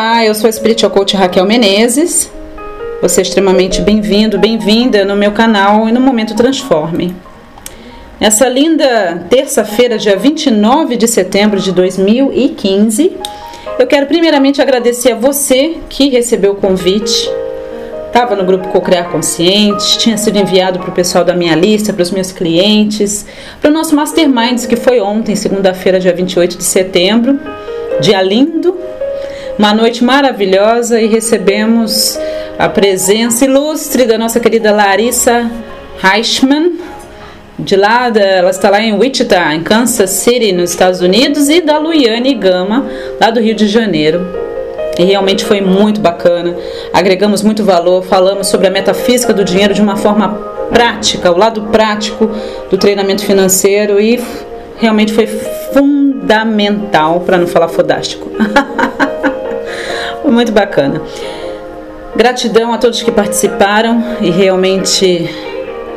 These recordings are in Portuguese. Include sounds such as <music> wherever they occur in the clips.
Olá, eu sou a Spiritual Coach Raquel Menezes. Você é extremamente bem-vindo, bem-vinda no meu canal e no Momento Transforme. Nessa linda terça-feira, dia 29 de setembro de 2015, eu quero primeiramente agradecer a você que recebeu o convite. Estava no grupo Cocriar Consciente, tinha sido enviado para o pessoal da minha lista, para os meus clientes, para o nosso Masterminds, que foi ontem, segunda-feira, dia 28 de setembro. Dia lindo, uma noite maravilhosa e recebemos a presença ilustre da nossa querida Larissa Reichman. De lá, ela está lá em Wichita, em Kansas City, nos Estados Unidos, e da Luiane Gama, lá do Rio de Janeiro. E realmente foi muito bacana. Agregamos muito valor, falamos sobre a metafísica do dinheiro de uma forma prática, o lado prático do treinamento financeiro e realmente foi fundamental, para não falar fodástico. <laughs> Foi muito bacana. Gratidão a todos que participaram e realmente,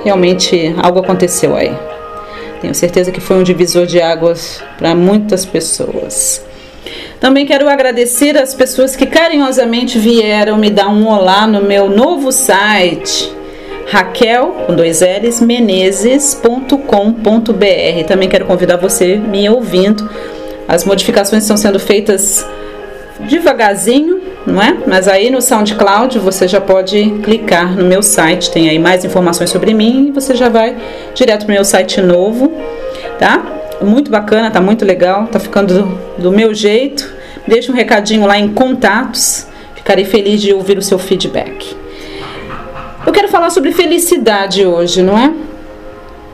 realmente algo aconteceu aí. Tenho certeza que foi um divisor de águas para muitas pessoas. Também quero agradecer as pessoas que carinhosamente vieram me dar um olá no meu novo site, Raquel, com dois L's, menezes.com.br. Também quero convidar você me ouvindo. As modificações estão sendo feitas devagarzinho, não é? Mas aí no SoundCloud você já pode clicar no meu site, tem aí mais informações sobre mim e você já vai direto pro meu site novo, tá? Muito bacana, tá muito legal, tá ficando do, do meu jeito. Deixa um recadinho lá em contatos, ficarei feliz de ouvir o seu feedback. Eu quero falar sobre felicidade hoje, não é?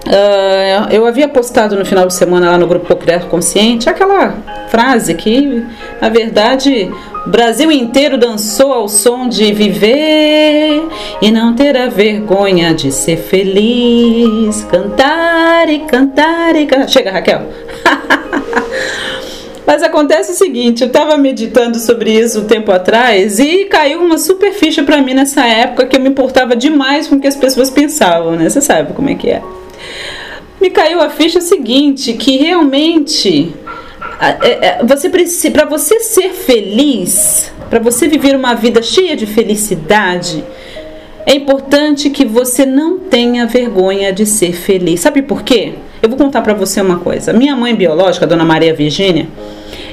Uh, eu havia postado no final de semana lá no grupo Criar Consciente aquela frase que, na verdade, Brasil inteiro dançou ao som de viver e não ter a vergonha de ser feliz. Cantar e cantar e cantar. Chega, Raquel. <laughs> Mas acontece o seguinte, eu estava meditando sobre isso um tempo atrás e caiu uma super ficha para mim nessa época que eu me importava demais com o que as pessoas pensavam, né? Você sabe como é que é me caiu a ficha seguinte, que realmente você precisa, para você ser feliz, para você viver uma vida cheia de felicidade, é importante que você não tenha vergonha de ser feliz. Sabe por quê? Eu vou contar para você uma coisa. Minha mãe biológica, dona Maria Virgínia,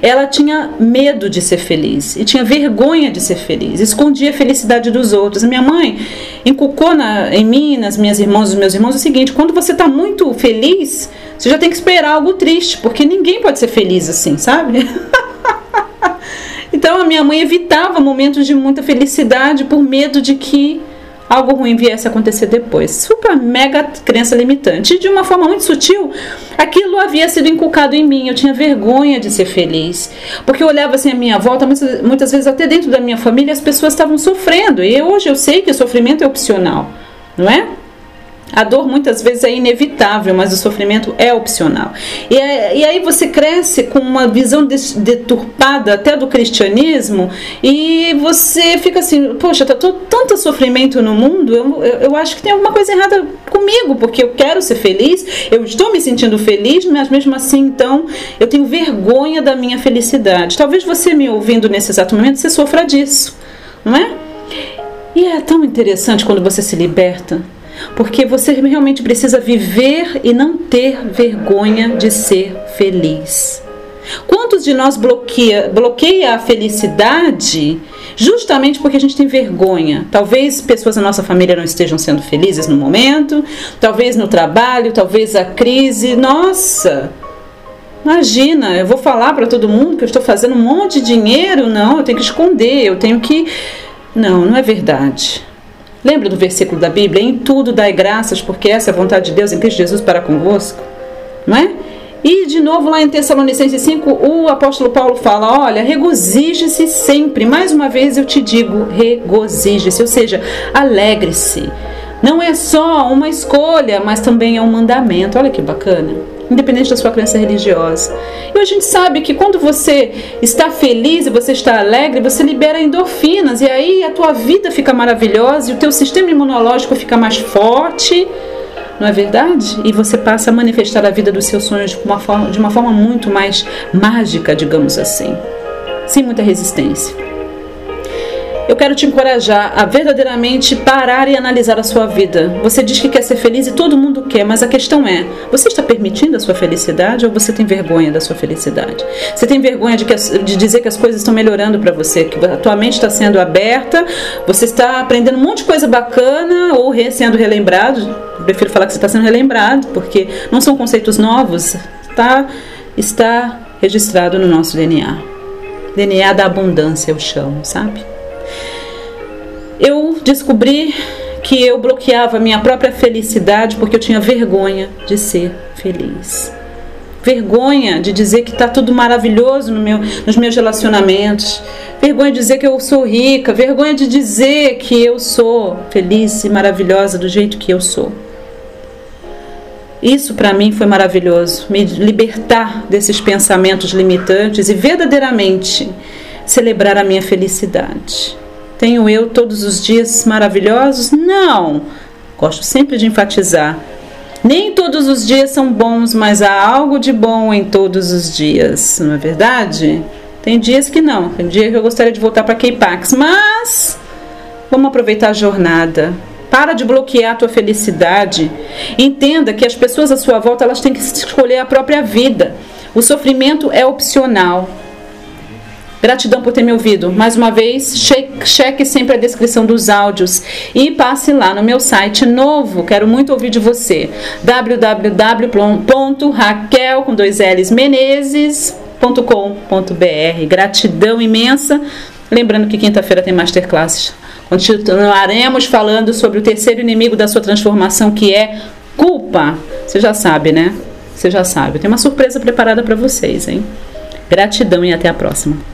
ela tinha medo de ser feliz e tinha vergonha de ser feliz, escondia a felicidade dos outros. A minha mãe inculcou na, em mim, nas minhas irmãs, os meus irmãos, o seguinte: quando você está muito feliz, você já tem que esperar algo triste, porque ninguém pode ser feliz assim, sabe? <laughs> então a minha mãe evitava momentos de muita felicidade por medo de que algo ruim viesse a acontecer depois. Super mega crença limitante. E de uma forma muito sutil, aquilo havia sido inculcado em mim. Eu tinha vergonha de ser feliz. Porque eu olhava assim à minha volta, muitas, muitas vezes até dentro da minha família, as pessoas estavam sofrendo. E hoje eu sei que o sofrimento é opcional, não é? A dor muitas vezes é inevitável, mas o sofrimento é opcional. E, é, e aí você cresce com uma visão deturpada até do cristianismo e você fica assim: poxa, tá tanto sofrimento no mundo, eu, eu, eu acho que tem alguma coisa errada comigo, porque eu quero ser feliz, eu estou me sentindo feliz, mas mesmo assim, então, eu tenho vergonha da minha felicidade. Talvez você me ouvindo nesse exato momento, você sofra disso, não é? E é tão interessante quando você se liberta porque você realmente precisa viver e não ter vergonha de ser feliz. Quantos de nós bloqueia, bloqueia a felicidade justamente porque a gente tem vergonha? Talvez pessoas da nossa família não estejam sendo felizes no momento, talvez no trabalho, talvez a crise. Nossa! Imagina, eu vou falar para todo mundo que eu estou fazendo um monte de dinheiro? Não, eu tenho que esconder, eu tenho que. Não, não é verdade. Lembra do versículo da Bíblia? Em tudo dai graças, porque essa é a vontade de Deus em Cristo Jesus para convosco. Não é? E de novo lá em Tessalonicenses 5, o apóstolo Paulo fala: Olha, regozije-se sempre. Mais uma vez eu te digo, regozije-se, ou seja, alegre-se. Não é só uma escolha, mas também é um mandamento. Olha que bacana independente da sua crença religiosa. E a gente sabe que quando você está feliz e você está alegre, você libera endorfinas e aí a tua vida fica maravilhosa e o teu sistema imunológico fica mais forte. Não é verdade? E você passa a manifestar a vida dos seus sonhos de uma forma, de uma forma muito mais mágica, digamos assim. Sem muita resistência. Eu quero te encorajar a verdadeiramente parar e analisar a sua vida. Você diz que quer ser feliz e todo mundo quer, mas a questão é: você está permitindo a sua felicidade ou você tem vergonha da sua felicidade? Você tem vergonha de, que, de dizer que as coisas estão melhorando para você, que a tua mente está sendo aberta, você está aprendendo um monte de coisa bacana ou re, sendo relembrado? Eu prefiro falar que você está sendo relembrado, porque não são conceitos novos, tá? Está registrado no nosso DNA. DNA da abundância, eu chamo, sabe? Eu descobri que eu bloqueava a minha própria felicidade porque eu tinha vergonha de ser feliz. Vergonha de dizer que está tudo maravilhoso no meu, nos meus relacionamentos. Vergonha de dizer que eu sou rica. Vergonha de dizer que eu sou feliz e maravilhosa do jeito que eu sou. Isso para mim foi maravilhoso, me libertar desses pensamentos limitantes e verdadeiramente celebrar a minha felicidade. Tenho eu todos os dias maravilhosos? Não! Gosto sempre de enfatizar. Nem todos os dias são bons, mas há algo de bom em todos os dias, não é verdade? Tem dias que não, tem dia que eu gostaria de voltar para K-Pax, mas vamos aproveitar a jornada. Para de bloquear a tua felicidade. Entenda que as pessoas à sua volta elas têm que escolher a própria vida. O sofrimento é opcional. Gratidão por ter me ouvido. Mais uma vez, cheque sempre a descrição dos áudios e passe lá no meu site novo. Quero muito ouvir de você. www.raquel com dois L's menezes.com.br. Gratidão imensa. Lembrando que quinta-feira tem masterclasses. Continuaremos falando sobre o terceiro inimigo da sua transformação, que é culpa. Você já sabe, né? Você já sabe. Tem uma surpresa preparada para vocês, hein? Gratidão e até a próxima.